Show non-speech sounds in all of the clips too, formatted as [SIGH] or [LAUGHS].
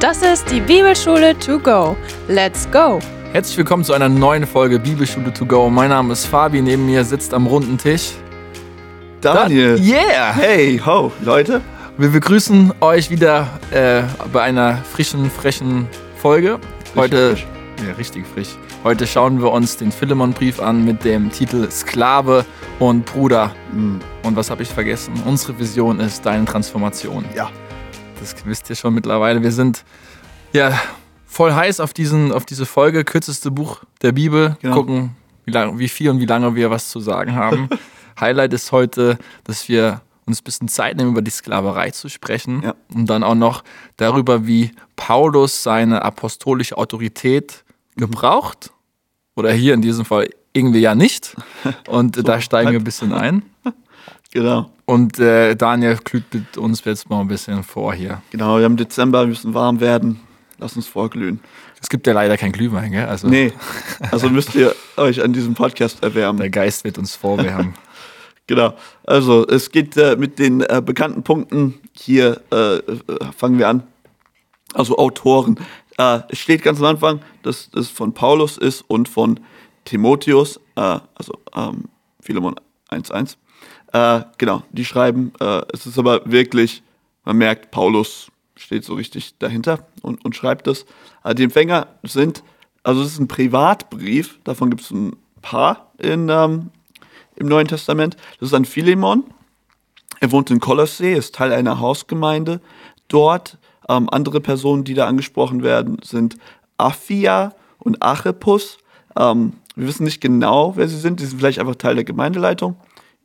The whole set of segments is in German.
Das ist die Bibelschule to go. Let's go! Herzlich willkommen zu einer neuen Folge Bibelschule to go. Mein Name ist Fabi, neben mir sitzt am runden Tisch Daniel. Yeah! Hey, ho, Leute. Wir begrüßen euch wieder äh, bei einer frischen, frechen Folge. Heute, frisch. ja, richtig frisch. Heute schauen wir uns den Philemon-Brief an mit dem Titel Sklave und Bruder. Hm, Und was habe ich vergessen? Unsere Vision ist deine Transformation. Ja. Das wisst ihr schon mittlerweile. Wir sind ja voll heiß auf, diesen, auf diese Folge, kürzeste Buch der Bibel. Genau. Gucken, wie, lang, wie viel und wie lange wir was zu sagen haben. [LAUGHS] Highlight ist heute, dass wir uns ein bisschen Zeit nehmen, über die Sklaverei zu sprechen. Ja. Und dann auch noch darüber, wie Paulus seine apostolische Autorität Mhm. gebraucht. Oder hier in diesem Fall irgendwie ja nicht. [LAUGHS] Und da steigen wir ein bisschen ein. [LAUGHS] Genau. Und äh, Daniel glüht mit uns jetzt mal ein bisschen vor hier. Genau, wir haben Dezember, wir müssen warm werden. Lass uns vorglühen. Es gibt ja leider kein Glühwein, gell? Also Nee, also müsst ihr [LAUGHS] euch an diesem Podcast erwärmen. der Geist wird uns vorwärmen. [LAUGHS] Genau. Also, es geht äh, mit den äh, bekannten Punkten. Hier äh, fangen wir an. Also, Autoren. Äh, es steht ganz am Anfang, dass es von Paulus ist und von Timotheus, äh, also ähm, Philemon 1,1. Äh, genau, die schreiben. Äh, es ist aber wirklich, man merkt, Paulus steht so richtig dahinter und, und schreibt das. Äh, die Empfänger sind, also es ist ein Privatbrief, davon gibt es ein paar in, ähm, im Neuen Testament. Das ist an Philemon. Er wohnt in Kolossee, ist Teil einer Hausgemeinde. Dort ähm, andere Personen, die da angesprochen werden, sind Aphia und Archippus. Ähm, wir wissen nicht genau, wer sie sind. Die sind vielleicht einfach Teil der Gemeindeleitung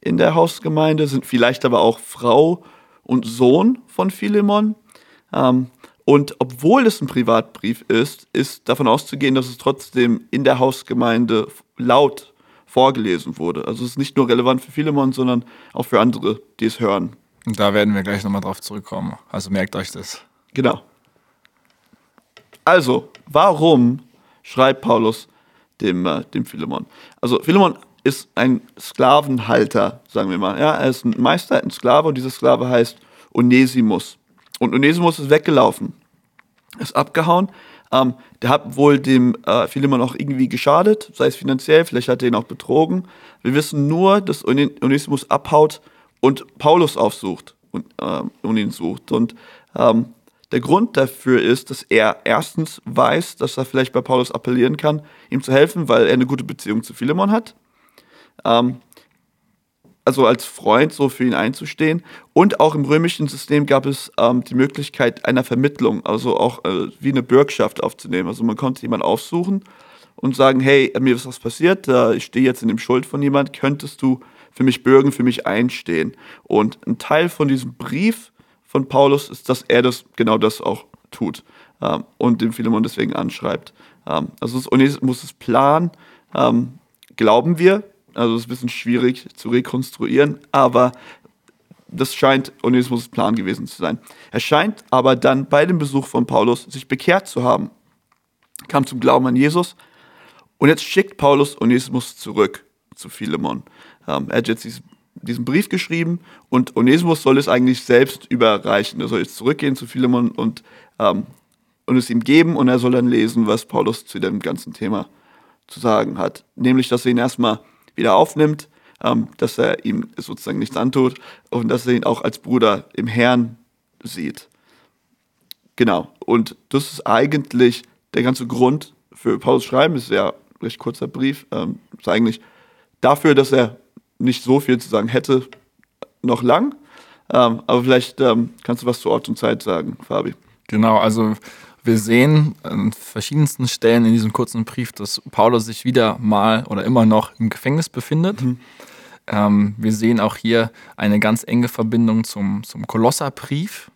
in der Hausgemeinde, sind vielleicht aber auch Frau und Sohn von Philemon. Ähm, und obwohl es ein Privatbrief ist, ist davon auszugehen, dass es trotzdem in der Hausgemeinde laut vorgelesen wurde. Also es ist nicht nur relevant für Philemon, sondern auch für andere, die es hören. Und da werden wir gleich nochmal drauf zurückkommen. Also merkt euch das. Genau. Also, warum schreibt Paulus dem, äh, dem Philemon? Also, Philemon ist ein Sklavenhalter, sagen wir mal. Ja, er ist ein Meister, ein Sklave und dieser Sklave heißt Onesimus. Und Onesimus ist weggelaufen, ist abgehauen. Ähm, der hat wohl dem äh, Philemon auch irgendwie geschadet, sei es finanziell, vielleicht hat er ihn auch betrogen. Wir wissen nur, dass One- Onesimus abhaut und Paulus aufsucht und, ähm, und ihn sucht. Und ähm, der Grund dafür ist, dass er erstens weiß, dass er vielleicht bei Paulus appellieren kann, ihm zu helfen, weil er eine gute Beziehung zu Philemon hat. Ähm, also als Freund so für ihn einzustehen. Und auch im römischen System gab es ähm, die Möglichkeit einer Vermittlung, also auch äh, wie eine Bürgschaft aufzunehmen. Also man konnte jemanden aufsuchen und sagen, hey, mir ist was passiert, äh, ich stehe jetzt in dem Schuld von jemand, könntest du für mich bürgen, für mich einstehen? Und ein Teil von diesem Brief von Paulus ist, dass er das genau das auch tut ähm, und den Philemon deswegen anschreibt. Ähm, also das Onesimus' Plan ähm, glauben wir, also es ist ein bisschen schwierig zu rekonstruieren, aber das scheint Onesimus' Plan gewesen zu sein. Er scheint aber dann bei dem Besuch von Paulus sich bekehrt zu haben, kam zum Glauben an Jesus und jetzt schickt Paulus Onesimus zurück zu Philemon. Ähm, er hat jetzt diesen, diesen Brief geschrieben und Onesimus soll es eigentlich selbst überreichen. Er soll jetzt zurückgehen zu Philemon und, ähm, und es ihm geben und er soll dann lesen, was Paulus zu dem ganzen Thema zu sagen hat. Nämlich, dass er ihn erstmal wieder aufnimmt, ähm, dass er ihm sozusagen nichts antut und dass er ihn auch als Bruder im Herrn sieht. Genau. Und das ist eigentlich der ganze Grund für Paulus Schreiben. Das ist ja ein recht kurzer Brief. Ähm, ist eigentlich dafür, dass er nicht so viel zu sagen hätte, noch lang. Ähm, aber vielleicht ähm, kannst du was zu Ort und Zeit sagen, Fabi. Genau, also wir sehen an verschiedensten Stellen in diesem kurzen Brief, dass Paulus sich wieder mal oder immer noch im Gefängnis befindet. Ähm, wir sehen auch hier eine ganz enge Verbindung zum, zum Kolosserbrief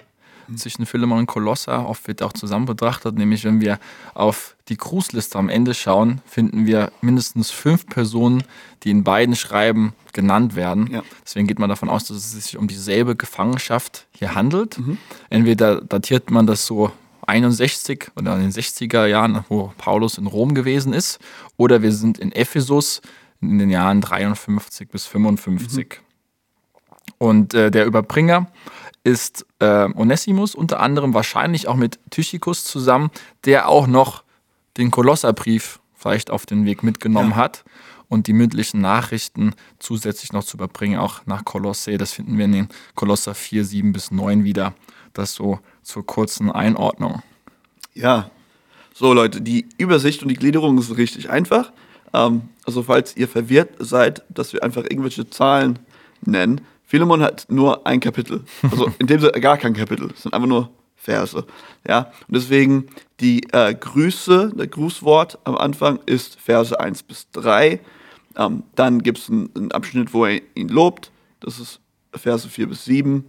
zwischen Philemon und Kolosser. Oft wird auch zusammen betrachtet, nämlich wenn wir auf die Grußliste am Ende schauen, finden wir mindestens fünf Personen, die in beiden Schreiben genannt werden. Ja. Deswegen geht man davon aus, dass es sich um dieselbe Gefangenschaft hier handelt. Entweder datiert man das so 61 oder in den 60er Jahren, wo Paulus in Rom gewesen ist, oder wir sind in Ephesus in den Jahren 53 bis 55. Und äh, der Überbringer ist äh, Onesimus, unter anderem wahrscheinlich auch mit Tychicus zusammen, der auch noch den Kolosserbrief vielleicht auf den Weg mitgenommen Ja. hat und die mündlichen Nachrichten zusätzlich noch zu überbringen, auch nach Kolosse. Das finden wir in den Kolosser 4, 7 bis 9 wieder. Das so zur kurzen Einordnung. Ja. So, Leute, die Übersicht und die Gliederung ist richtig einfach. Ähm, also, falls ihr verwirrt seid, dass wir einfach irgendwelche Zahlen nennen, Philemon hat nur ein Kapitel. Also, in dem Sinne gar kein Kapitel. Es sind einfach nur Verse. Ja. Und deswegen die äh, Grüße, der Grußwort am Anfang ist Verse 1 bis 3. Ähm, dann gibt es einen, Abschnitt, wo er ihn lobt. Das ist Verse 4 bis 7.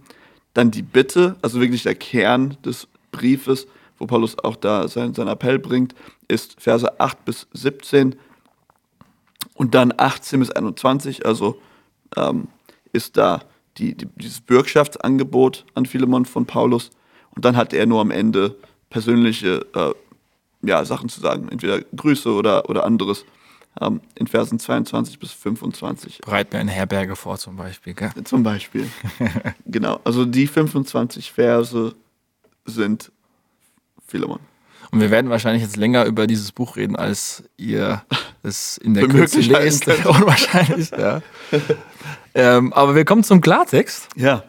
Dann die Bitte, also wirklich der Kern des Briefes, wo Paulus auch da sein, sein Appell bringt, ist Verse 8 bis 17 und dann 18 bis 21, also ähm, ist da die, die, dieses Bürgschaftsangebot an Philemon von Paulus und dann hat er nur am Ende persönliche äh, ja, Sachen zu sagen, entweder Grüße oder, oder anderes ähm, in Versen 22 bis 25. Bereit mir eine Herberge vor zum Beispiel. Gell? [LAUGHS] Zum Beispiel. [LAUGHS] genau, also die 25 Verse sind Philemon. Und wir werden wahrscheinlich jetzt länger über dieses Buch reden, als ihr [LAUGHS] es in der Kürze lest. Unwahrscheinlich, ja. Ähm, aber wir kommen zum Klartext, Ja.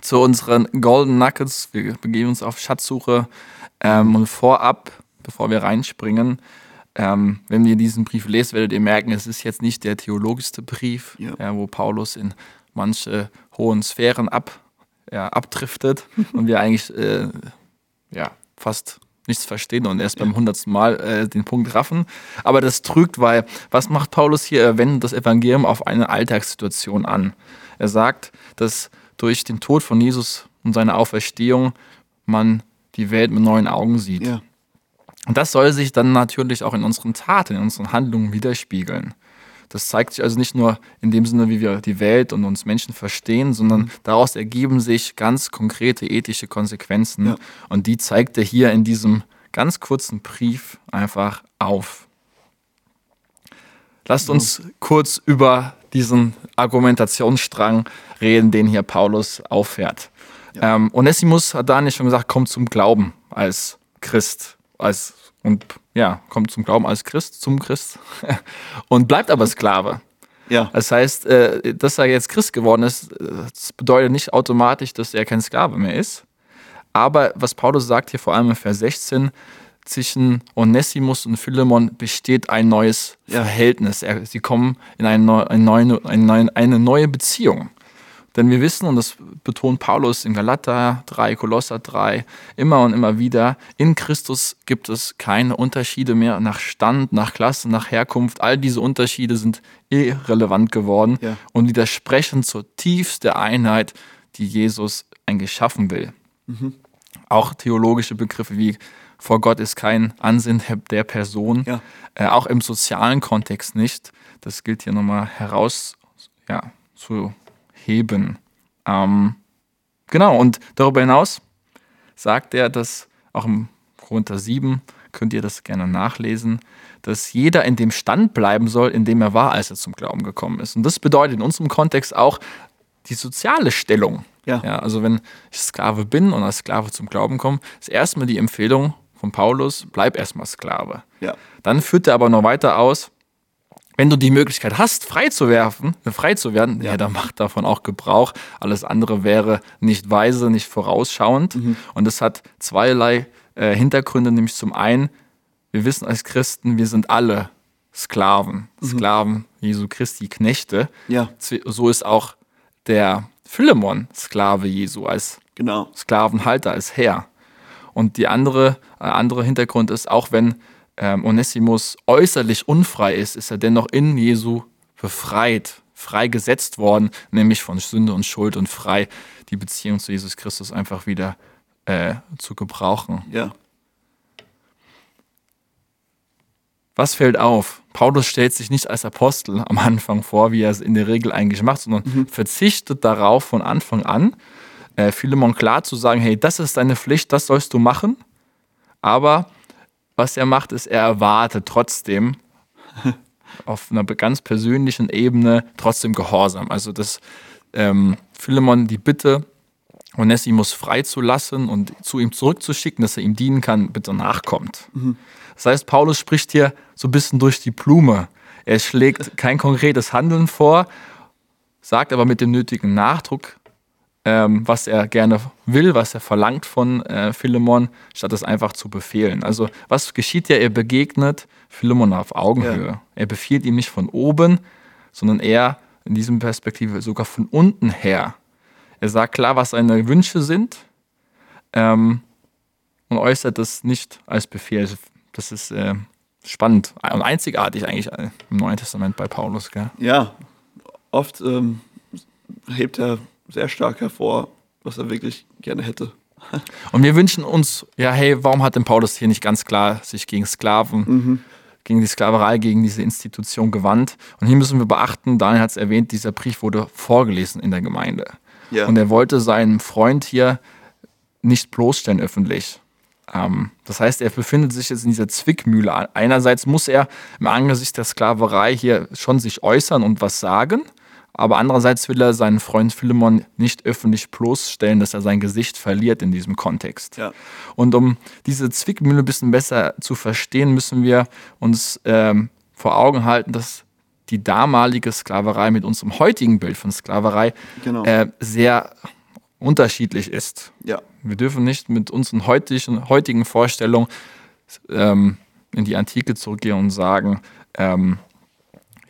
zu unseren Golden Nuggets. Wir begeben uns auf Schatzsuche. Ähm, und vorab, bevor wir reinspringen, ähm, wenn ihr diesen Brief lest, werdet ihr merken, es ist jetzt nicht der theologischste Brief, Ja. ja, wo Paulus in manche hohen Sphären ab, ja, abdriftet [LAUGHS] und wir eigentlich äh, ja, fast nichts verstehen und erst beim hundertsten Mal äh, den Punkt raffen. Aber das trügt, weil was macht Paulus hier? Er wendet das Evangelium auf eine Alltagssituation an. Er sagt, dass durch den Tod von Jesus und seine Auferstehung man die Welt mit neuen Augen sieht. Ja. Und das soll sich dann natürlich auch in unseren Taten, in unseren Handlungen widerspiegeln. Das zeigt sich also nicht nur in dem Sinne, wie wir die Welt und uns Menschen verstehen, sondern daraus ergeben sich ganz konkrete ethische Konsequenzen. Ja. Und die zeigt er hier in diesem ganz kurzen Brief einfach auf. Lasst uns kurz über diesen Argumentationsstrang reden, den hier Paulus auffährt. Ähm, Onesimus hat Daniel schon gesagt, kommt zum Glauben als Christ, als und ja, kommt zum Glauben als Christ, zum Christ [LAUGHS] und bleibt aber Sklave. Ja. Das heißt, äh, dass er jetzt Christ geworden ist, äh, das bedeutet nicht automatisch, dass er kein Sklave mehr ist. Aber was Paulus sagt hier vor allem in Vers 16, zwischen Onesimus und Philemon besteht ein neues Ja. Verhältnis. Er, sie kommen in neue- eine neue Beziehung. Denn wir wissen, und das betont Paulus in Galater 3, Kolosser 3, immer und immer wieder, in Christus gibt es keine Unterschiede mehr nach Stand, nach Klasse, nach Herkunft. All diese Unterschiede sind irrelevant geworden Ja. und widersprechen zur tiefsten Einheit, die Jesus geschaffen will. Auch theologische Begriffe wie vor Gott ist kein Ansinn der Person, Ja. äh, auch im sozialen Kontext nicht. Das gilt hier nochmal heraus ja, zu heben. Ähm, genau, und darüber hinaus sagt er, dass auch im Korinther 7, könnt ihr das gerne nachlesen, dass jeder in dem Stand bleiben soll, in dem er war, als er zum Glauben gekommen ist. Und das bedeutet in unserem Kontext auch die soziale Stellung. Ja. also wenn ich Sklave bin und als Sklave zum Glauben komme, ist erstmal die Empfehlung von Paulus, bleib erstmal Sklave. Ja. Dann führt er aber noch weiter aus, wenn du die Möglichkeit hast, frei zu werfen, äh, frei zu werden, ja. dann mach davon auch Gebrauch. Alles andere wäre nicht weise, nicht vorausschauend. Und das hat zweierlei äh, Hintergründe, nämlich zum einen, wir wissen als Christen, wir sind alle Sklaven, Sklaven Jesu Christi, Knechte. Ja. So ist auch der Philemon Sklave Jesu als Genau. Sklavenhalter, als Herr. Und die andere, äh, andere Hintergrund ist, auch wenn ähm, Onesimus äußerlich unfrei ist, ist er dennoch in Jesu befreit, freigesetzt worden, nämlich von Sünde und Schuld und frei, die Beziehung zu Jesus Christus einfach wieder äh, zu gebrauchen. Ja. Was fällt auf? Paulus stellt sich nicht als Apostel am Anfang vor, wie er es in der Regel eigentlich macht, sondern verzichtet darauf von Anfang an, äh, Philemon klar zu sagen, hey, das ist deine Pflicht, das sollst du machen. Aber was er macht, ist, er erwartet trotzdem [LAUGHS] auf einer ganz persönlichen Ebene trotzdem Gehorsam. Also dass ähm, Philemon die Bitte Onesimus freizulassen und zu ihm zurückzuschicken, dass er ihm dienen kann, bitte nachkommt. Das heißt, Paulus spricht hier so ein bisschen durch die Blume. Er schlägt kein konkretes Handeln vor, sagt aber mit dem nötigen Nachdruck, ähm, was er gerne will, was er verlangt von äh, Philemon, statt es einfach zu befehlen. Also was geschieht ja? Er begegnet Philemon auf Augenhöhe. Ja. Er befiehlt ihm nicht von oben, sondern er in diesem Perspektive sogar von unten her. Er sagt klar, was seine Wünsche sind ähm, und äußert das nicht als Befehl. Das ist äh, spannend und einzigartig eigentlich äh, im Neuen Testament bei Paulus. Gell? Ja, oft ähm, hebt er sehr stark hervor, was er wirklich gerne hätte. Und wir wünschen uns, ja, hey, warum hat denn Paulus hier nicht ganz klar sich gegen Sklaven, Mhm. gegen die Sklaverei, gegen diese Institution gewandt? Und hier müssen wir beachten, Daniel hat es erwähnt, dieser Brief wurde vorgelesen in der Gemeinde. Ja. Und er wollte seinen Freund hier nicht bloßstellen öffentlich. Ähm, das heißt, er befindet sich jetzt in dieser Zwickmühle. Einerseits muss er im Angesicht der Sklaverei hier schon sich äußern und was sagen, aber andererseits will er seinen Freund Philemon nicht öffentlich bloßstellen, dass er sein Gesicht verliert in diesem Kontext. Ja. Und um diese Zwickmühle ein bisschen besser zu verstehen, müssen wir uns ähm, vor Augen halten, dass die damalige Sklaverei mit unserem heutigen Bild von Sklaverei Genau. äh, sehr unterschiedlich ist. Ja. Wir dürfen nicht mit unseren heutigen, heutigen Vorstellungen ähm, in die Antike zurückgehen und sagen, ähm,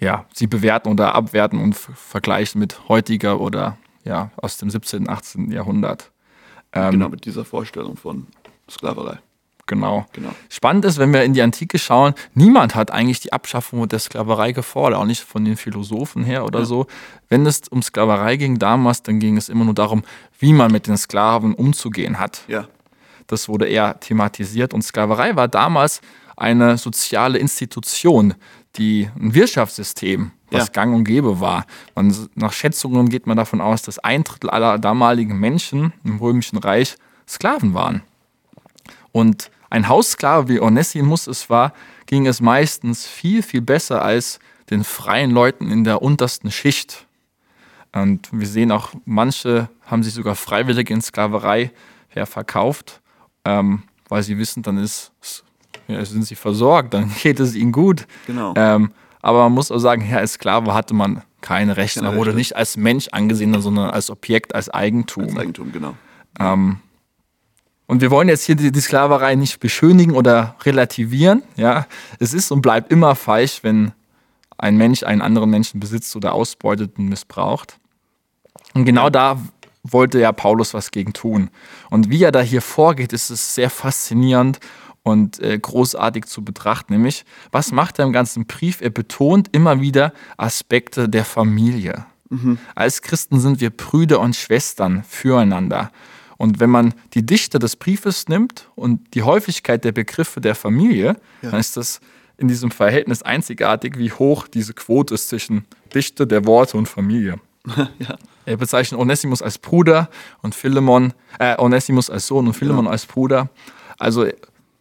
ja, sie bewerten oder abwerten und vergleichen mit heutiger oder ja, aus dem 17., 18. Jahrhundert. Ähm, genau, mit dieser Vorstellung von Sklaverei. Genau. Genau. Spannend ist, wenn wir in die Antike schauen, niemand hat eigentlich die Abschaffung der Sklaverei gefordert, auch nicht von den Philosophen her oder so. Wenn es um Sklaverei ging damals, dann ging es immer nur darum, wie man mit den Sklaven umzugehen hat. Ja. Das wurde eher thematisiert und Sklaverei war damals eine soziale Institution, die ein Wirtschaftssystem, was Ja. gang und gäbe war. Man, nach Schätzungen geht man davon aus, dass ein Drittel aller damaligen Menschen im Römischen Reich Sklaven waren. Und ein Haussklave wie Onesimus es war, ging es meistens viel, viel besser als den freien Leuten in der untersten Schicht. Und wir sehen auch, manche haben sich sogar freiwillig in Sklaverei verkauft, ähm, weil sie wissen, dann ist, ja, sind sie versorgt, dann [LAUGHS] geht es ihnen gut. Genau. Ähm, aber man muss auch sagen, ja, als Sklave hatte man keine Rechte. Keine Man wurde Rechte. nicht als Mensch angesehen, sondern als Objekt, als Eigentum. Als Eigentum, genau. Ähm, und wir wollen jetzt hier die, die Sklaverei nicht beschönigen oder relativieren. Ja, es ist und bleibt immer falsch, wenn ein Mensch einen anderen Menschen besitzt oder ausbeutet und missbraucht. Und genau da wollte ja Paulus was gegen tun. Und wie er da hier vorgeht, ist es sehr faszinierend und äh, großartig zu betrachten. Nämlich, was macht er im ganzen Brief? Er betont immer wieder Aspekte der Familie. Als Christen sind wir Brüder und Schwestern füreinander. Und wenn man die Dichte des Briefes nimmt und die Häufigkeit der Begriffe der Familie, Ja. dann ist das in diesem Verhältnis einzigartig, wie hoch diese Quote ist zwischen Dichte der Worte und Familie. [LAUGHS] ja. Er bezeichnet Onesimus als Bruder und Philemon, äh, Onesimus als Sohn und Philemon Ja. als Bruder. Also,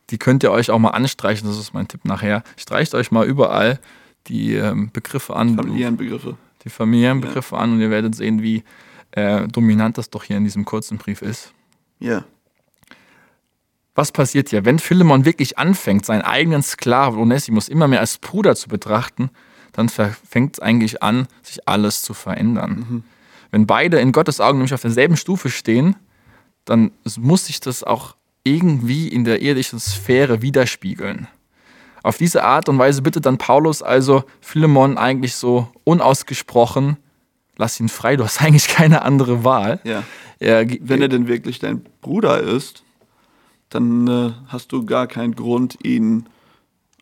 die könnt ihr euch auch mal anstreichen, das ist mein Tipp nachher. Streicht euch mal überall die ähm, Begriffe an, Familienbegriffe. die familiären Begriffe an und ihr werdet sehen, wie äh, dominant das doch hier in diesem kurzen Brief ist. Ja. Was passiert hier? Wenn Philemon wirklich anfängt, seinen eigenen Sklaven Onesimus immer mehr als Bruder zu betrachten, dann fängt es eigentlich an, sich alles zu verändern. Wenn beide in Gottes Augen nämlich auf derselben Stufe stehen, dann muss sich das auch irgendwie in der irdischen Sphäre widerspiegeln. Auf diese Art und Weise bittet dann Paulus also Philemon eigentlich so unausgesprochen, lass ihn frei, du hast [LAUGHS] eigentlich keine andere Wahl. Ja. Er, Wenn er denn wirklich dein Bruder ist, dann äh, hast du gar keinen Grund, ihn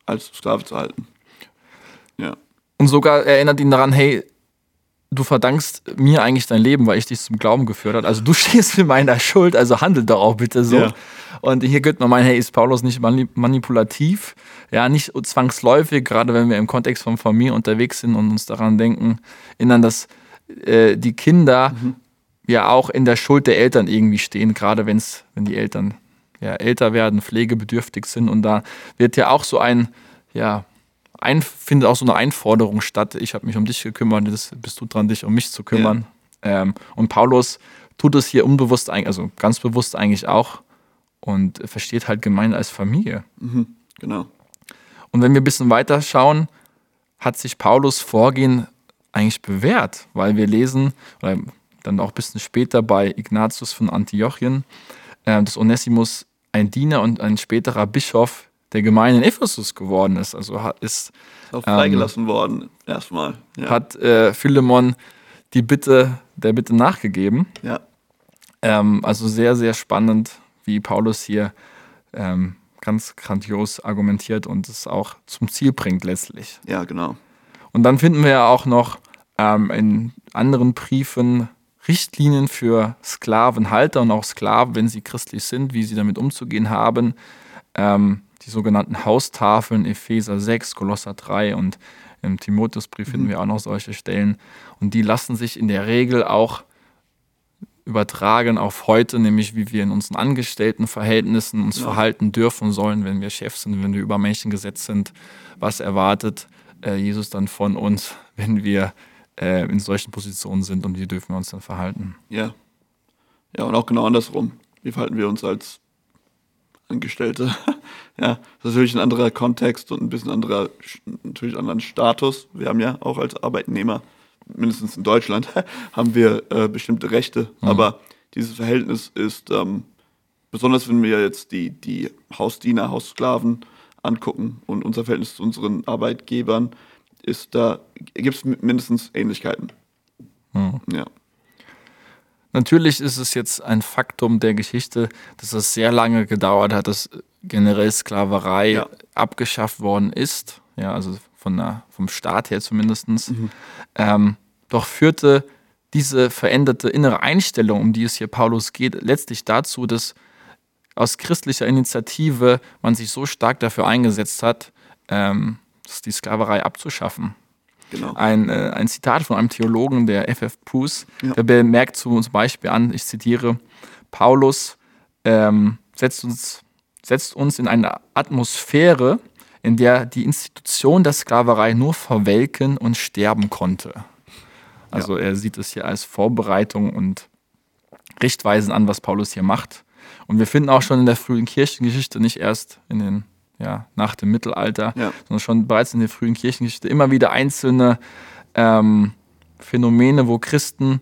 als Sklave zu halten. Ja. Und sogar erinnert ihn daran, hey, du verdankst mir eigentlich dein Leben, weil ich dich zum Glauben geführt habe. Also du [LAUGHS] stehst in meiner Schuld, also handel doch auch bitte so. Ja. Und hier könnte man meinen, hey, ist Paulus nicht mani- manipulativ? Ja, nicht zwangsläufig, gerade wenn wir im Kontext von Familie unterwegs sind und uns daran denken, erinnern, dass äh, die Kinder ja auch in der Schuld der Eltern irgendwie stehen, gerade wenn's, wenn die Eltern ja, älter werden, pflegebedürftig sind. Und da wird ja auch so ein, ja, ein, findet auch so eine Einforderung statt. Ich habe mich um dich gekümmert, jetzt bist du dran, dich um mich zu kümmern. Ähm, und Paulus tut es hier unbewusst, also ganz bewusst eigentlich auch und versteht halt Gemeinde als Familie. Mhm, genau. Und wenn wir ein bisschen weiter schauen, hat sich Paulus Vorgehen eigentlich bewährt, weil wir lesen, oder dann auch ein bisschen später bei Ignatius von Antiochien, äh, dass Onesimus ein Diener und ein späterer Bischof der Gemeinde in Ephesus geworden ist. Also hat, ist auch freigelassen ähm, worden, erstmal. Ja. Hat äh, Philemon die Bitte der Bitte nachgegeben. Ja. Ähm, also sehr, sehr spannend, wie Paulus hier ähm, ganz grandios argumentiert und es auch zum Ziel bringt letztlich. Ja, genau. Und dann finden wir ja auch noch ähm, in anderen Briefen Richtlinien für Sklavenhalter und auch Sklaven, wenn sie christlich sind, wie sie damit umzugehen haben. Ähm, die sogenannten Haustafeln, Epheser 6, Kolosser 3 und im Timotheusbrief mhm. finden wir auch noch solche Stellen. Und die lassen sich in der Regel auch übertragen auf heute, nämlich wie wir in unseren Angestelltenverhältnissen uns ja. verhalten dürfen sollen, wenn wir Chef sind, wenn wir über Menschen gesetzt sind. Was erwartet äh, Jesus dann von uns, [LAUGHS] wenn wir äh, in solchen Positionen sind und wie dürfen wir uns dann verhalten? Ja. Ja, und auch genau andersrum. Wie verhalten wir uns als Angestellte? [LAUGHS] ja, das ist natürlich ein anderer Kontext und ein bisschen anderer, natürlich anderen Status. Wir haben ja auch als Arbeitnehmer mindestens in Deutschland, [LAUGHS] haben wir äh, bestimmte Rechte. Mhm. Aber dieses Verhältnis ist, ähm, besonders wenn wir jetzt die, die Hausdiener, Haussklaven angucken und unser Verhältnis zu unseren Arbeitgebern, ist da, gibt es mindestens Ähnlichkeiten. Mhm. Ja. Natürlich ist es jetzt ein Faktum der Geschichte, dass es sehr lange gedauert hat, dass generell Sklaverei ja. abgeschafft worden ist. Ja, also von der, vom Staat her zumindest. Mhm. Ähm, doch führte diese veränderte innere Einstellung, um die es hier Paulus geht, letztlich dazu, dass aus christlicher Initiative man sich so stark dafür eingesetzt hat, ähm, die Sklaverei abzuschaffen. Genau. Ein, äh, ein Zitat von einem Theologen, der F.F. Bruce, ja. der bemerkt zum Beispiel an, ich zitiere, Paulus ähm, setzt, uns, setzt uns in eine Atmosphäre, in der die Institution der Sklaverei nur verwelken und sterben konnte. Also ja. er sieht es hier als Vorbereitung und Richtweisen an, was Paulus hier macht. Und wir finden auch schon in der frühen Kirchengeschichte, nicht erst in den, ja, nach dem Mittelalter, ja. sondern schon bereits in der frühen Kirchengeschichte immer wieder einzelne ähm, Phänomene, wo Christen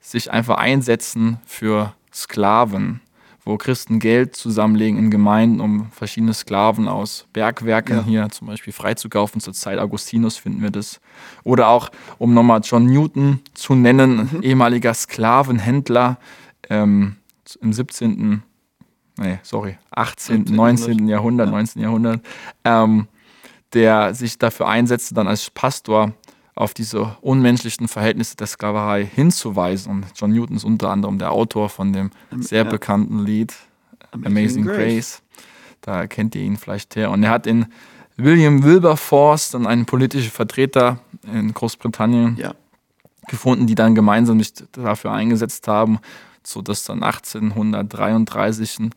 sich einfach einsetzen für Sklaven wo Christen Geld zusammenlegen in Gemeinden, um verschiedene Sklaven aus Bergwerken ja. hier zum Beispiel freizukaufen. Zur Zeit Augustinus finden wir das. Oder auch, um nochmal John Newton zu nennen, mhm. ehemaliger Sklavenhändler ähm, im 17., nee, sorry, 18., 19. Jahrhundert, ja. 19. Jahrhundert, ähm, der sich dafür einsetzte, dann als Pastor auf diese unmenschlichen Verhältnisse der Sklaverei hinzuweisen. Und John Newton ist unter anderem der Autor von dem sehr ja. bekannten Lied Amazing, Amazing Grace. Grace. Da kennt ihr ihn vielleicht her. Und er hat in William Wilberforce dann einen politischen Vertreter in Großbritannien ja. gefunden, die dann gemeinsam sich dafür eingesetzt haben, sodass dann 1833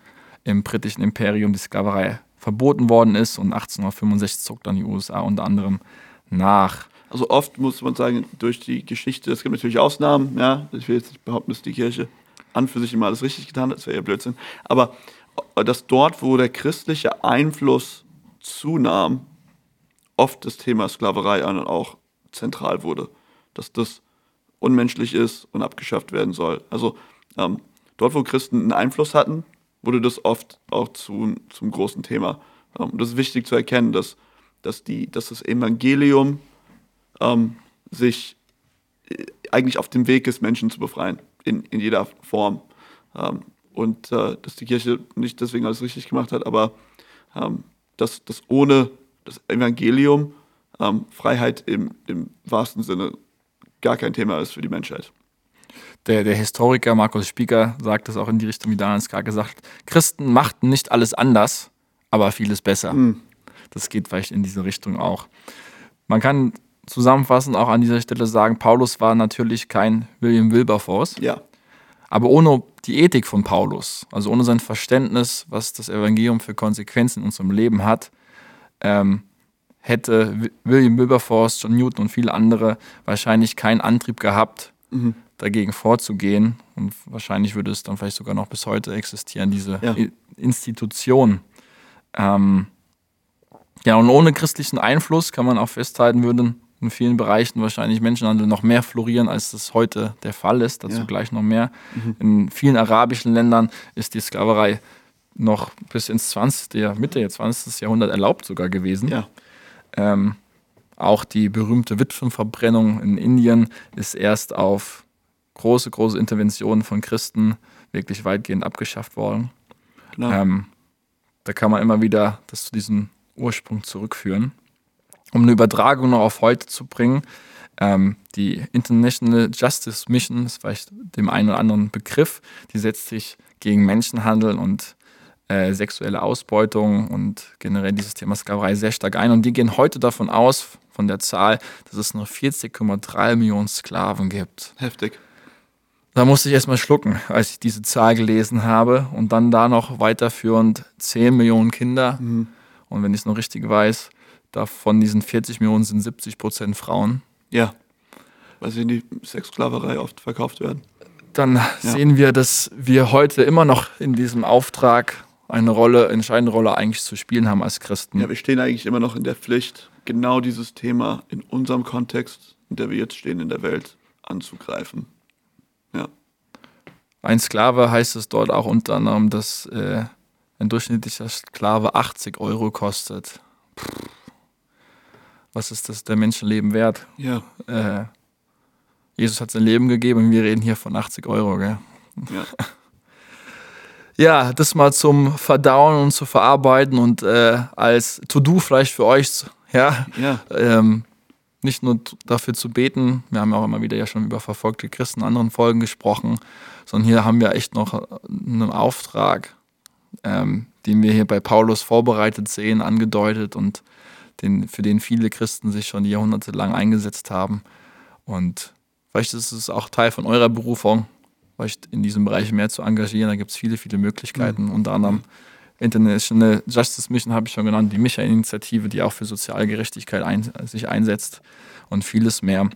im britischen Imperium die Sklaverei verboten worden ist und 1865 zog dann die USA unter anderem nach. Also oft muss man sagen, durch die Geschichte, es gibt natürlich Ausnahmen, ja, ich will jetzt nicht behaupten, dass die Kirche an für sich immer alles richtig getan hat, das wäre ja Blödsinn, aber dass dort, wo der christliche Einfluss zunahm, oft das Thema Sklaverei an und auch zentral wurde, dass das unmenschlich ist und abgeschafft werden soll. Also ähm, dort, wo Christen einen Einfluss hatten, wurde das oft auch zu, zum großen Thema. Ähm, das ist wichtig zu erkennen, dass, dass, die, dass das Evangelium ähm, sich äh, eigentlich auf dem Weg ist, Menschen zu befreien, in, in jeder Form. Ähm, und äh, dass die Kirche nicht deswegen alles richtig gemacht hat, aber ähm, dass, dass ohne das Evangelium ähm, Freiheit im, im wahrsten Sinne gar kein Thema ist für die Menschheit. Der, der, Historiker Markus Spieker sagt das auch in die Richtung, wie Daniel gerade gesagt Christen machten nicht alles anders, aber vieles besser. Mhm. Das geht vielleicht in diese Richtung auch. Man kann zusammenfassend auch an dieser Stelle sagen, Paulus war natürlich kein William Wilberforce. Ja. Aber ohne die Ethik von Paulus, also ohne sein Verständnis, was das Evangelium für Konsequenzen in unserem Leben hat, ähm, hätte William Wilberforce, John Newton und viele andere wahrscheinlich keinen Antrieb gehabt, mhm. Dagegen vorzugehen. Und wahrscheinlich würde es dann vielleicht sogar noch bis heute existieren, diese Ja. Institution. Ähm, ja, und ohne christlichen Einfluss kann man auch festhalten, würden in vielen Bereichen wahrscheinlich Menschenhandel noch mehr florieren, als das heute der Fall ist. Dazu Ja. gleich noch mehr. In vielen arabischen Ländern ist die Sklaverei noch bis ins 20. Jahr- Mitte des 20. Jahrhundert erlaubt sogar gewesen. Ja. Ähm, auch die berühmte Witwenverbrennung in Indien ist erst auf große, große Interventionen von Christen wirklich weitgehend abgeschafft worden. Genau. Ähm, da kann man immer wieder das zu diesem Ursprung zurückführen. Um eine Übertragung noch auf heute zu bringen, ähm, die International Justice Mission, das ist vielleicht dem einen oder anderen Begriff, die setzt sich gegen Menschenhandel und äh, sexuelle Ausbeutung und generell dieses Thema Sklaverei sehr stark ein. Und die gehen heute davon aus, von der Zahl, dass es noch 40,3 Millionen Sklaven gibt. Heftig. Da musste ich erstmal schlucken, als ich diese Zahl gelesen habe. Und dann da noch weiterführend 10 Millionen Kinder. Mhm. Und wenn ich es noch richtig weiß, davon diesen 40 Millionen sind 70 Prozent Frauen. Ja. Weil sie in die Sexsklaverei oft verkauft werden. Dann sehen wir, dass wir heute immer noch in diesem Auftrag eine Rolle, entscheidende Rolle eigentlich zu spielen haben als Christen. Ja, wir stehen eigentlich immer noch in der Pflicht, genau dieses Thema in unserem Kontext, in der wir jetzt stehen in der Welt, anzugreifen. Ein Sklave heißt es dort auch unter anderem, dass äh, ein durchschnittlicher Sklave 80 Euro kostet. Pff. Was ist das der Menschenleben wert? Ja. Äh, Jesus hat sein Leben gegeben und wir reden hier von 80 Euro. Gell? Ja. [LAUGHS] Ja, das mal zum Verdauen und zu verarbeiten und äh, als To-Do vielleicht für euch, ja, Ja. ähm, nicht nur dafür zu beten, wir haben ja auch immer wieder ja schon über verfolgte Christen in anderen Folgen gesprochen, sondern hier haben wir echt noch äh, einen Auftrag, ähm, den wir hier bei Paulus vorbereitet sehen, angedeutet und den, für den viele Christen sich schon jahrhundertelang eingesetzt haben. Und vielleicht ist es auch Teil von eurer Berufung, euch in diesem Bereich mehr zu engagieren. Da gibt es viele, viele Möglichkeiten, unter anderem International Justice Mission habe ich schon genannt, die Micha-Initiative, die auch für soziale Gerechtigkeit ein, sich einsetzt und vieles mehr.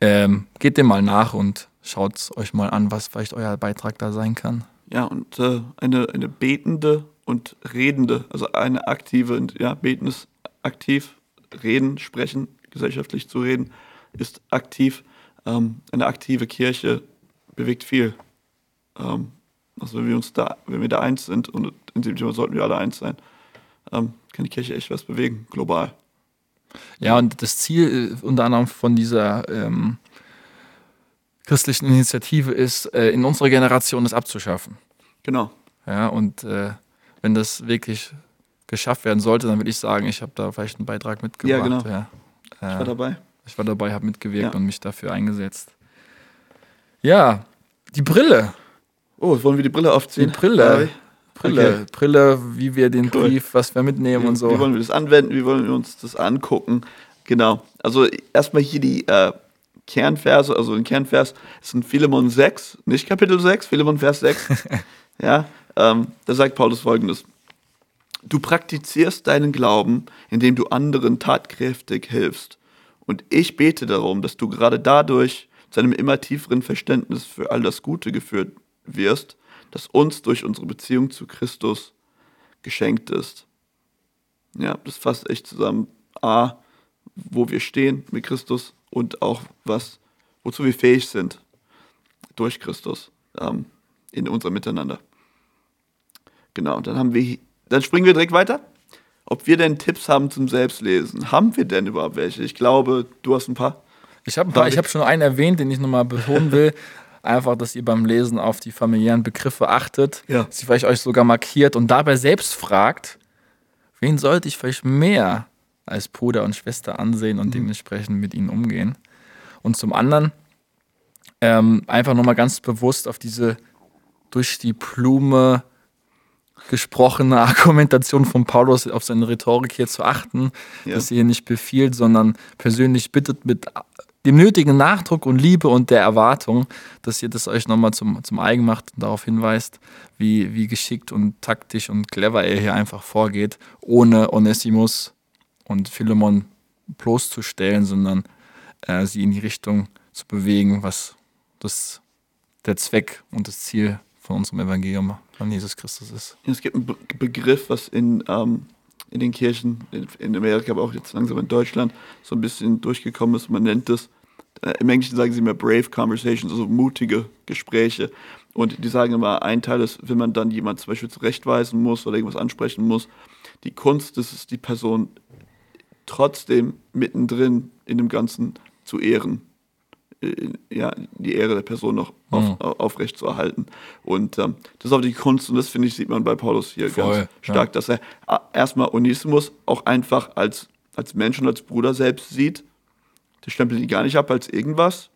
Ähm, geht dem mal nach und schaut euch mal an, was vielleicht euer Beitrag da sein kann. Ja, und äh, eine, eine betende und redende, also eine aktive, und ja, beten ist aktiv, reden, sprechen, gesellschaftlich zu reden, ist aktiv. Ähm, eine aktive Kirche bewegt viel. Ähm, also wenn wir uns da, wenn wir da eins sind, und in dem Thema sollten wir alle eins sein, ähm, kann die Kirche echt was bewegen, global. Ja, und das Ziel äh, unter anderem von dieser ähm, christlichen Initiative ist, äh, in unserer Generation das abzuschaffen. Genau. Ja, und äh, wenn das wirklich geschafft werden sollte, dann würde ich sagen, ich habe da vielleicht einen Beitrag mitgebracht. genau. Ja. Ich war Äh, dabei. ich war dabei, habe mitgewirkt Ja. und mich dafür eingesetzt. Ja, die Brille. Oh, wollen wir die Brille aufziehen? Die Brille. Äh, Brille, Okay. Brille, wie wir den Cool. Brief, was wir mitnehmen und so. Wie wollen wir das anwenden? Wie wollen wir uns das angucken? Genau. Also erstmal hier die äh, Kernverse, also ein Kernvers ist in Philemon 6, nicht Kapitel 6, Philemon Vers 6. [LAUGHS] ja, ähm, da sagt Paulus folgendes. Du praktizierst deinen Glauben, indem du anderen tatkräftig hilfst. Und ich bete darum, dass du gerade dadurch zu einem immer tieferen Verständnis für all das Gute geführt wirst, das uns durch unsere Beziehung zu Christus geschenkt ist. Ja, das fasst echt zusammen. A, wo wir stehen mit Christus und auch was, wozu wir fähig sind durch Christus ähm, in unserem Miteinander. Genau, dann haben wir, dann springen wir direkt weiter. Ob wir denn Tipps haben zum Selbstlesen? Haben wir denn überhaupt welche? Ich glaube, du hast ein paar. Ich habe ich hab schon einen erwähnt, den ich nochmal betonen [LAUGHS] will. Einfach, dass ihr beim Lesen auf die familiären Begriffe achtet, Ja. sie vielleicht euch sogar markiert und dabei selbst fragt, wen sollte ich vielleicht mehr als Bruder und Schwester ansehen und dementsprechend mit ihnen umgehen. Und zum anderen ähm, einfach nochmal ganz bewusst auf diese durch die Blume gesprochene [LAUGHS] Argumentation von Paulus auf seine Rhetorik hier zu achten, Ja. dass hier nicht befiehlt, sondern persönlich bittet mit dem nötigen Nachdruck und Liebe und der Erwartung, dass ihr das euch nochmal zum, zum eigen macht und darauf hinweist, wie, wie geschickt und taktisch und clever er hier einfach vorgeht, ohne Onesimus und Philemon bloßzustellen, sondern äh, sie in die Richtung zu bewegen, was, das der Zweck und das Ziel von unserem Evangelium von Jesus Christus ist. Es gibt einen Be Begriff, was in, ähm, in den Kirchen in, in, Amerika, aber auch jetzt langsam in Deutschland so ein bisschen durchgekommen ist. Man nennt es, äh, im Englischen sagen sie immer brave conversations, also mutige Gespräche. Und die sagen immer, ein Teil ist, wenn man dann jemand zum Beispiel zurechtweisen muss oder irgendwas ansprechen muss, die Kunst ist es, die Person trotzdem mittendrin in dem Ganzen zu ehren. Äh, ja, die Ehre der Person noch auf, mhm. aufrecht zu erhalten. Und ähm, das ist auch die Kunst, und das finde ich, sieht man bei Paulus hier Voll, ganz stark, ja. dass er äh, erstmal Onesimus auch einfach als, als Mensch und als Bruder selbst sieht. Der stempelt ihn gar nicht ab als irgendwas.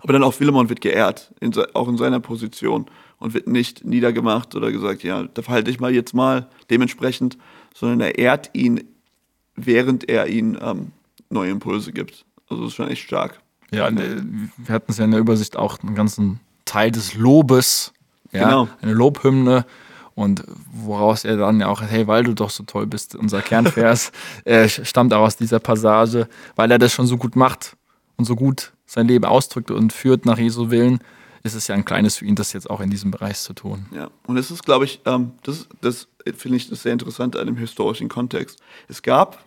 Aber dann auch Philemon wird geehrt, in, auch in seiner Position und wird nicht niedergemacht oder gesagt, ja, da verhalte ich mal jetzt mal dementsprechend, sondern er ehrt ihn, während er ihm ähm, neue Impulse gibt. Also das ist schon echt stark. Ja, ne, wir hatten es ja in der Übersicht auch einen ganzen Teil des Lobes, ja, genau. eine Lobhymne und woraus er dann ja auch, hey, weil du doch so toll bist, unser Kernvers [LAUGHS] äh, stammt auch aus dieser Passage, weil er das schon so gut macht und so gut sein Leben ausdrückt und führt nach Jesu Willen, ist es ja ein kleines für ihn, das jetzt auch in diesem Bereich zu tun. Ja, und es ist, glaube ich, ähm, das, das finde ich das sehr interessant an dem historischen Kontext. Es gab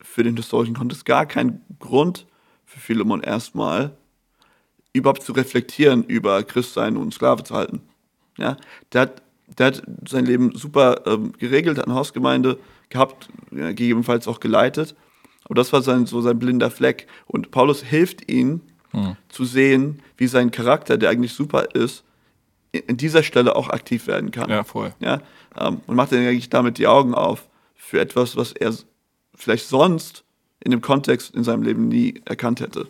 für den historischen Kontext gar keinen Grund, für Philemon erstmal, überhaupt zu reflektieren über Christsein und Sklave zu halten. Ja, der hat, der hat sein Leben super ähm, geregelt, hat eine Hausgemeinde gehabt, ja, gegebenenfalls auch geleitet. Aber das war sein, so sein blinder Fleck. Und Paulus hilft ihm hm. zu sehen, wie sein Charakter, der eigentlich super ist, in dieser Stelle auch aktiv werden kann. Ja, voll. Ja, ähm, und macht dann eigentlich damit die Augen auf für etwas, was er vielleicht sonst in dem Kontext in seinem Leben nie erkannt hätte.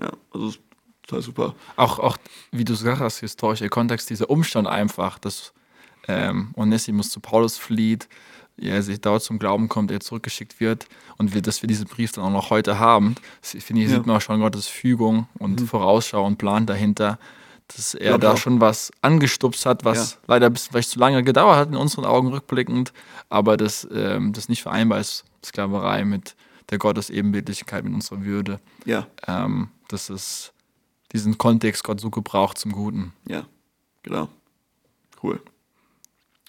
Ja, also total super. Auch, auch wie du gesagt hast, historischer Kontext, dieser Umstand einfach, dass ähm, Onesimus zu Paulus flieht, er sich dort zum Glauben kommt, er zurückgeschickt wird und wir, dass wir diesen Brief dann auch noch heute haben, finde ich, ja. sieht man auch schon Gottes Fügung und mhm. Vorausschau und Plan dahinter, dass er ja, da auch. schon was angestupst hat, was ja. leider bis vielleicht zu lange gedauert hat in unseren Augen rückblickend, aber das, ähm, das nicht vereinbar ist, Sklaverei mit der Gottesebenbildlichkeit, mit unserer Würde. Ja. Ähm, das ist diesen Kontext Gott so gebraucht zum Guten. Ja, genau. Cool.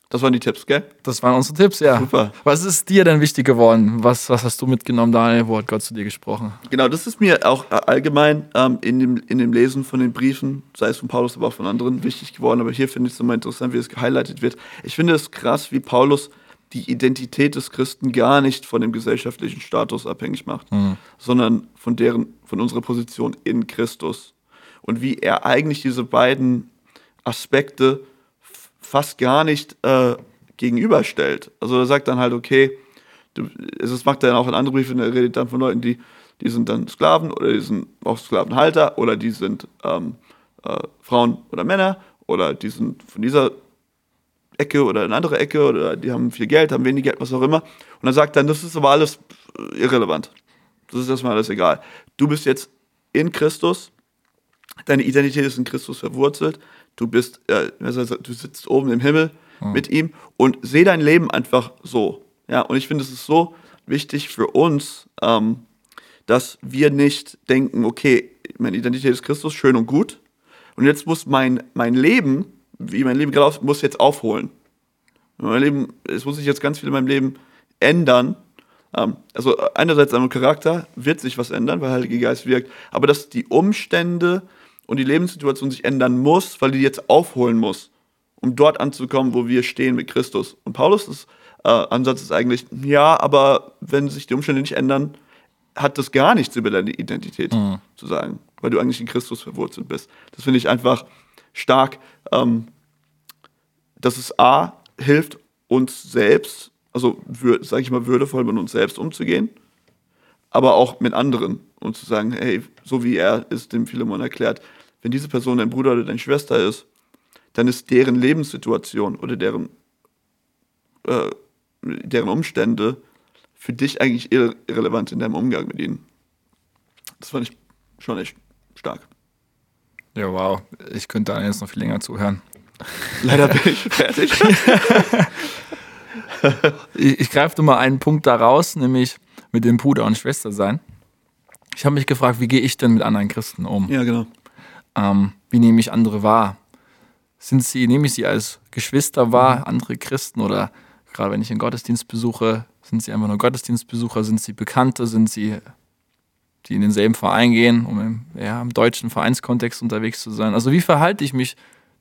Das waren die Tipps, gell? Das waren unsere Tipps, ja. Super. Was ist dir denn wichtig geworden? Was, was hast du mitgenommen, Daniel? Wo hat Gott zu dir gesprochen? Genau, das ist mir auch allgemein ähm, in, dem, in dem Lesen von den Briefen, sei es von Paulus, aber auch von anderen, wichtig geworden. Aber hier finde ich es immer interessant, wie es gehighlightet wird. Ich finde es krass, wie Paulus die Identität des Christen gar nicht von dem gesellschaftlichen Status abhängig macht, mhm. sondern von deren, von unserer Position in Christus. Und wie er eigentlich diese beiden Aspekte fast gar nicht äh, gegenüberstellt. Also er sagt dann halt, okay, das macht er dann auch in anderen Briefen, er redet dann von Leuten, die, die sind dann Sklaven oder die sind auch Sklavenhalter oder die sind ähm, äh, Frauen oder Männer oder die sind von dieser Ecke oder eine andere Ecke oder die haben viel Geld, haben wenig Geld, was auch immer. Und dann sagt dann, das ist aber alles irrelevant. Das ist erstmal alles egal. Du bist jetzt in Christus, deine Identität ist in Christus verwurzelt, du bist, äh, du sitzt oben im Himmel mhm. mit ihm und seh dein Leben einfach so. Ja, und ich finde, es ist so wichtig für uns, ähm, dass wir nicht denken, okay, meine Identität ist Christus, schön und gut. Und jetzt muss mein, mein Leben wie mein Leben gerade muss jetzt aufholen. Mein Leben, es muss sich jetzt ganz viel in meinem Leben ändern. Ähm, also einerseits am Charakter wird sich was ändern, weil Heilige Geist wirkt, aber dass die Umstände und die Lebenssituation sich ändern muss, weil die jetzt aufholen muss, um dort anzukommen, wo wir stehen mit Christus. Und Paulus' äh, Ansatz ist eigentlich, ja, aber wenn sich die Umstände nicht ändern, hat das gar nichts über deine Identität mhm. zu sagen, weil du eigentlich in Christus verwurzelt bist. Das finde ich einfach stark, ähm, dass es A hilft, uns selbst, also sage ich mal, würdevoll mit uns selbst umzugehen, aber auch mit anderen und zu sagen, hey, so wie er es dem Philemon erklärt, wenn diese Person dein Bruder oder deine Schwester ist, dann ist deren Lebenssituation oder deren, äh, deren Umstände für dich eigentlich irrelevant in deinem Umgang mit ihnen. Das fand ich schon echt stark. Ja, wow. Ich könnte da jetzt noch viel länger zuhören. Leider bin ich fertig. [LAUGHS] ich, ich greife nur mal einen Punkt da raus, nämlich mit dem Bruder und Schwester sein. Ich habe mich gefragt, wie gehe ich denn mit anderen Christen um? Ja, genau. Ähm, wie nehme ich andere wahr? Sind sie, nehme ich sie als Geschwister wahr, Mhm. andere Christen oder gerade wenn ich einen Gottesdienst besuche, sind sie einfach nur Gottesdienstbesucher, sind sie Bekannte, sind sie, die in denselben Verein gehen, um im, ja, im deutschen Vereinskontext unterwegs zu sein? Also wie verhalte ich mich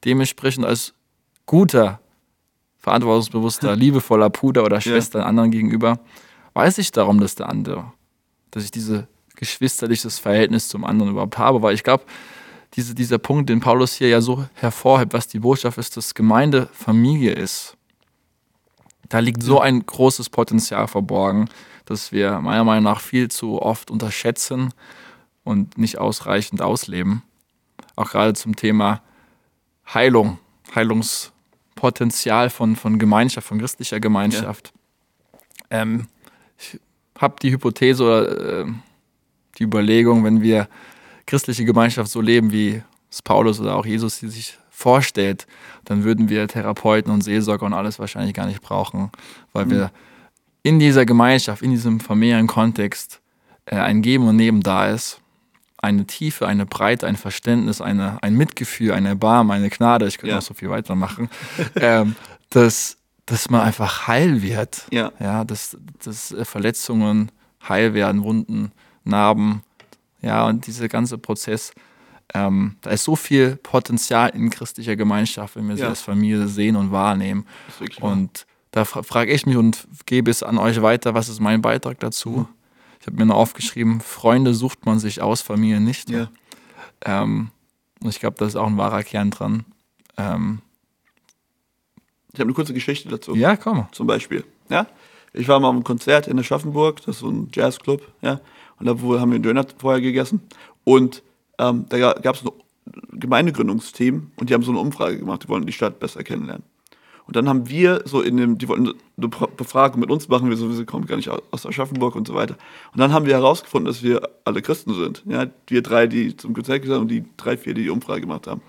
dementsprechend als guter, verantwortungsbewusster, [LAUGHS] liebevoller Bruder oder Schwester anderen gegenüber? Weiß ich darum, dass der andere, dass ich dieses geschwisterliches Verhältnis zum anderen überhaupt habe? Weil ich glaube, diese, dieser Punkt, den Paulus hier ja so hervorhebt, was die Botschaft ist, dass Gemeinde Familie ist, da liegt so ein großes Potenzial verborgen, dass wir meiner Meinung nach viel zu oft unterschätzen und nicht ausreichend ausleben. Auch gerade zum Thema Heilung, Heilungspotenzial von, von Gemeinschaft, von christlicher Gemeinschaft. Ähm, ich habe die Hypothese oder äh, die Überlegung, wenn wir christliche Gemeinschaft so leben, wie es Paulus oder auch Jesus sie sich vorstellt, dann würden wir Therapeuten und Seelsorger und alles wahrscheinlich gar nicht brauchen, weil wir in dieser Gemeinschaft, in diesem familiären Kontext äh, ein Geben und Nehmen da ist. Eine Tiefe, eine Breite, ein Verständnis, eine, ein Mitgefühl, ein Erbarmen, eine Gnade, ich könnte Ja. noch so viel weitermachen, [LAUGHS] ähm, dass, dass man einfach heil wird. Ja. Ja, dass, dass äh, Verletzungen heil werden, Wunden, Narben, ja, und dieser ganze Prozess, ähm, da ist so viel Potenzial in christlicher Gemeinschaft, wenn wir sie Ja. als Familie sehen und wahrnehmen. Und da fra frage ich mich und gebe es an euch weiter, was ist mein Beitrag dazu? Mhm. Ich habe mir noch aufgeschrieben, Freunde sucht man sich aus, Familie nicht. Ja. Ähm, und ich glaube, da ist auch ein wahrer Kern dran. Ähm, Ich habe eine kurze Geschichte dazu. ja, komm. zum Beispiel. Ja? Ich war mal am Konzert in Aschaffenburg, das ist so ein Jazzclub, ja. Und da haben wir einen Döner vorher gegessen. Und ähm, da gab es ein Gemeindegründungsteam und die haben so eine Umfrage gemacht, die wollen die Stadt besser kennenlernen. Und dann haben wir so in dem, die wollten eine Befragung mit uns machen, wir sowieso kommen gar nicht aus Aschaffenburg und so weiter. Und dann haben wir herausgefunden, dass wir alle Christen sind. Ja, wir drei, die zum Konzert gegangen sind und die drei, vier, die die Umfrage gemacht haben.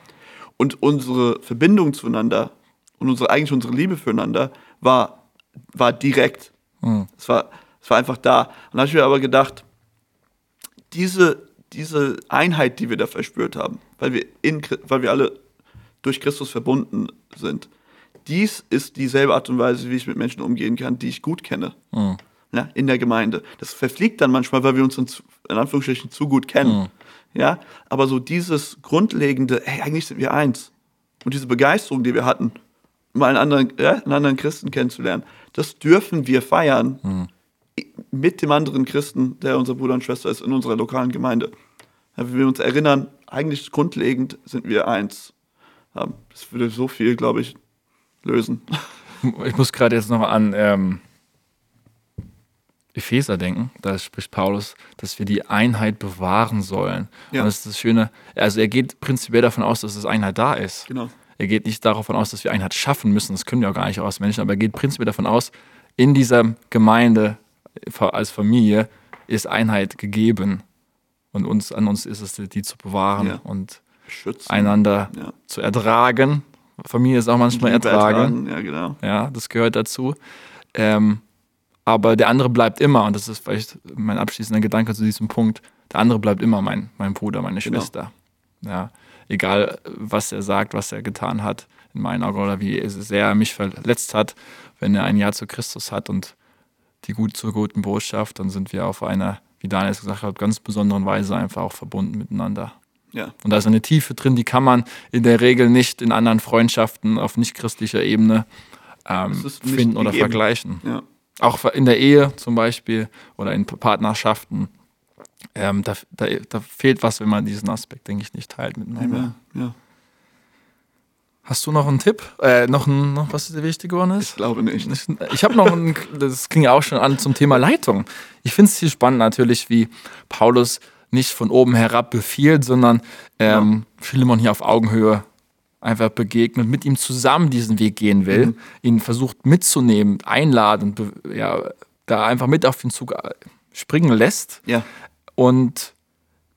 Und unsere Verbindung zueinander und unsere, eigentlich unsere Liebe füreinander war, war direkt. Es, war, es war einfach da. Und dann habe ich mir aber gedacht, diese, diese Einheit, die wir da verspürt haben, weil wir, in, weil wir alle durch Christus verbunden sind, dies ist dieselbe Art und Weise, wie ich mit Menschen umgehen kann, die ich gut kenne. Ja, in der Gemeinde. Das verfliegt dann manchmal, weil wir uns in, in Anführungsstrichen zu gut kennen. Ja, aber so dieses grundlegende, hey, eigentlich sind wir eins. Und diese Begeisterung, die wir hatten, mal einen anderen, ja, einen anderen Christen kennenzulernen, das dürfen wir feiern mit dem anderen Christen, der unser Bruder und Schwester ist in unserer lokalen Gemeinde. Wenn wir uns erinnern, eigentlich grundlegend sind wir eins. Das würde so viel, glaube ich, lösen. [LAUGHS] Ich muss gerade jetzt noch an ähm, Epheser denken. Da spricht Paulus, dass wir die Einheit bewahren sollen. Ja. Und das ist das Schöne. Also er geht prinzipiell davon aus, dass es Einheit da ist. Genau. Er geht nicht davon aus, dass wir Einheit schaffen müssen. Das können wir auch gar nicht aus Menschen. Aber er geht prinzipiell davon aus, in dieser Gemeinde als Familie ist Einheit gegeben. Und uns, an uns ist es, die zu bewahren Ja. und Schützen. einander Ja. zu ertragen. Familie ist auch manchmal Liebe ertragen. Ja, genau. Ja, das gehört dazu. Ähm, aber der andere bleibt immer, und das ist vielleicht mein abschließender Gedanke zu diesem Punkt, der andere bleibt immer mein, mein Bruder, meine Genau. Schwester. Ja, egal, was er sagt, was er getan hat, in meinen Augen, oder wie sehr er mich verletzt hat, wenn er ein Ja zu Christus hat und die gut zur guten Botschaft, dann sind wir auf einer, wie Daniel es gesagt hat, ganz besonderen Weise einfach auch verbunden miteinander. Ja. Und da ist eine Tiefe drin, die kann man in der Regel nicht in anderen Freundschaften auf nicht christlicher Ebene ähm, finden oder gegeben. vergleichen. Ja. Auch in der Ehe zum Beispiel oder in Partnerschaften. Ähm, da, da, da fehlt was, wenn man diesen Aspekt, denke ich, nicht teilt miteinander. Ja. ja. Hast du noch einen Tipp? Äh, noch, ein, noch was dir wichtig geworden ist? Ich glaube nicht. Ich, ich habe noch, ein, das ging ja auch schon an zum Thema Leitung. Ich finde es hier spannend natürlich, wie Paulus nicht von oben herab befiehlt, sondern ähm, Philemon hier auf Augenhöhe einfach begegnet, mit ihm zusammen diesen Weg gehen will, ihn versucht mitzunehmen, einladen, ja, da einfach mit auf den Zug äh, springen lässt Ja. und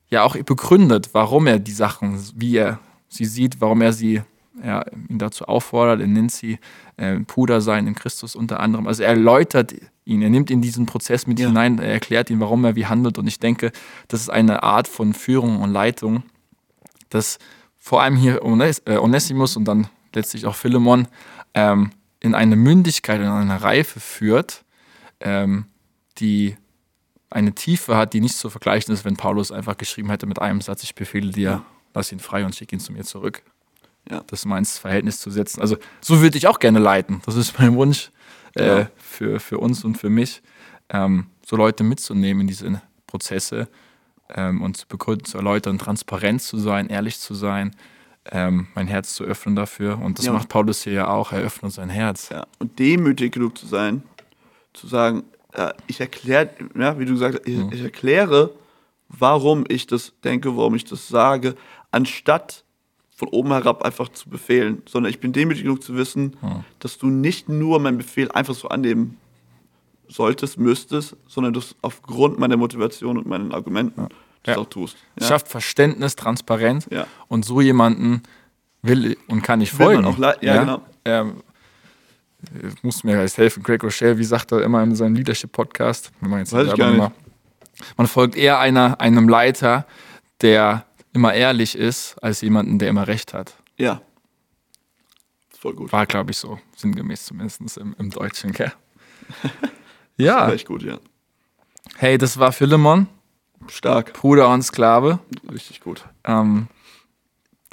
ja auch begründet, warum er die Sachen, wie er sie sieht, warum er sie ja, ihn dazu auffordert, er nennt sie äh, Bruder sein in Christus unter anderem. Also er erläutert ihn, er nimmt in diesen Prozess mit Ja. hinein, er erklärt ihn, warum er wie handelt und ich denke, das ist eine Art von Führung und Leitung, das vor allem hier Ones äh, Onesimus und dann letztlich auch Philemon ähm, in eine Mündigkeit, in eine Reife führt, ähm, die eine Tiefe hat, die nicht zu vergleichen ist, wenn Paulus einfach geschrieben hätte mit einem Satz, ich befehle dir, lass ihn frei und schick ihn zu mir zurück. Ja. Das mal ins Verhältnis zu setzen. Also so würde ich auch gerne leiten. Das ist mein Wunsch äh, Ja. für, für uns und für mich, ähm, so Leute mitzunehmen in diese Prozesse ähm, und zu begründen, zu erläutern, transparent zu sein, ehrlich zu sein, ähm, mein Herz zu öffnen dafür. Und das Ja. macht Paulus hier ja auch. Er öffnet sein Herz. Ja. Und demütig genug zu sein, zu sagen, äh, ich erkläre, ja, wie du gesagt hast, ich, Mhm. ich erkläre, warum ich das denke, warum ich das sage, anstatt von oben herab einfach zu befehlen, sondern ich bin demütig genug zu wissen, Mhm. dass du nicht nur meinen Befehl einfach so annehmen solltest, müsstest, sondern das aufgrund meiner Motivation und meinen Argumenten das Ja. auch tust. Es schafft Verständnis, Transparenz Ja. und so jemanden will und kann ich Will man folgen. auch ja, genau. Ähm, ich muss mir jetzt helfen. Craig Rochelle, wie sagt er immer in seinem Leadership-Podcast? wenn man jetzt Weiß ich gar nicht. macht. Man folgt eher einer, einem Leiter, der immer ehrlich ist, als jemanden, der immer recht hat. Ja. Voll gut. War, glaube ich, so, sinngemäß zumindest im, im Deutschen, gell? [LAUGHS] Ja, echt gut, ja. hey, das war Philemon, Stark. Bruder und Sklave. Richtig gut. Ähm,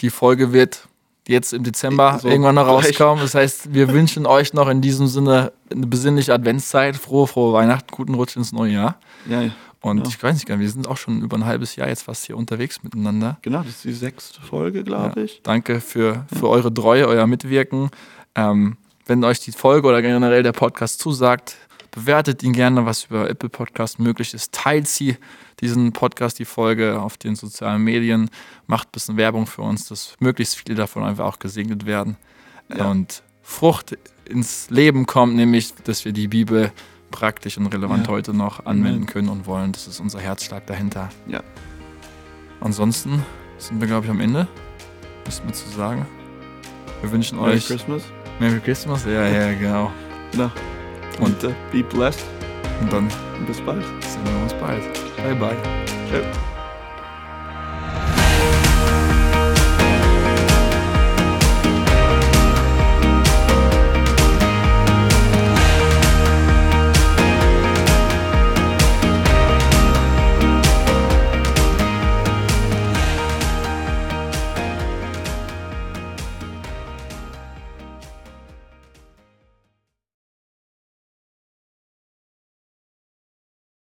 die Folge wird jetzt im Dezember So, irgendwann noch rauskommen. Das heißt, wir wünschen euch noch in diesem Sinne eine besinnliche Adventszeit, frohe, frohe Weihnachten, guten Rutsch ins neue Jahr. Ja, ja. Und Ja. ich weiß nicht wir sind auch schon über ein halbes Jahr jetzt fast hier unterwegs miteinander. Genau, das ist die sechste Folge, glaube Ja, ich. danke für, für eure Treue, euer Mitwirken. Ähm, wenn euch die Folge oder generell der Podcast zusagt, bewertet ihn gerne, was über Apple Podcast möglich ist. Teilt sie, diesen Podcast, die Folge auf den sozialen Medien. Macht ein bisschen Werbung für uns, dass möglichst viele davon einfach auch gesegnet werden. Ja. Und Frucht ins Leben kommt, nämlich, dass wir die Bibel praktisch und relevant Ja. heute noch anwenden können und wollen. Das ist unser Herzschlag dahinter. Ja. Ansonsten sind wir, glaube ich, am Ende. Nichts mehr zu sagen. Wir wünschen Merry euch Christmas. Merry Christmas. Ja, ja, genau. Genau. Und äh, be blessed Und dann bis bald. sehen wir uns bald. Bye, bye. Ciao.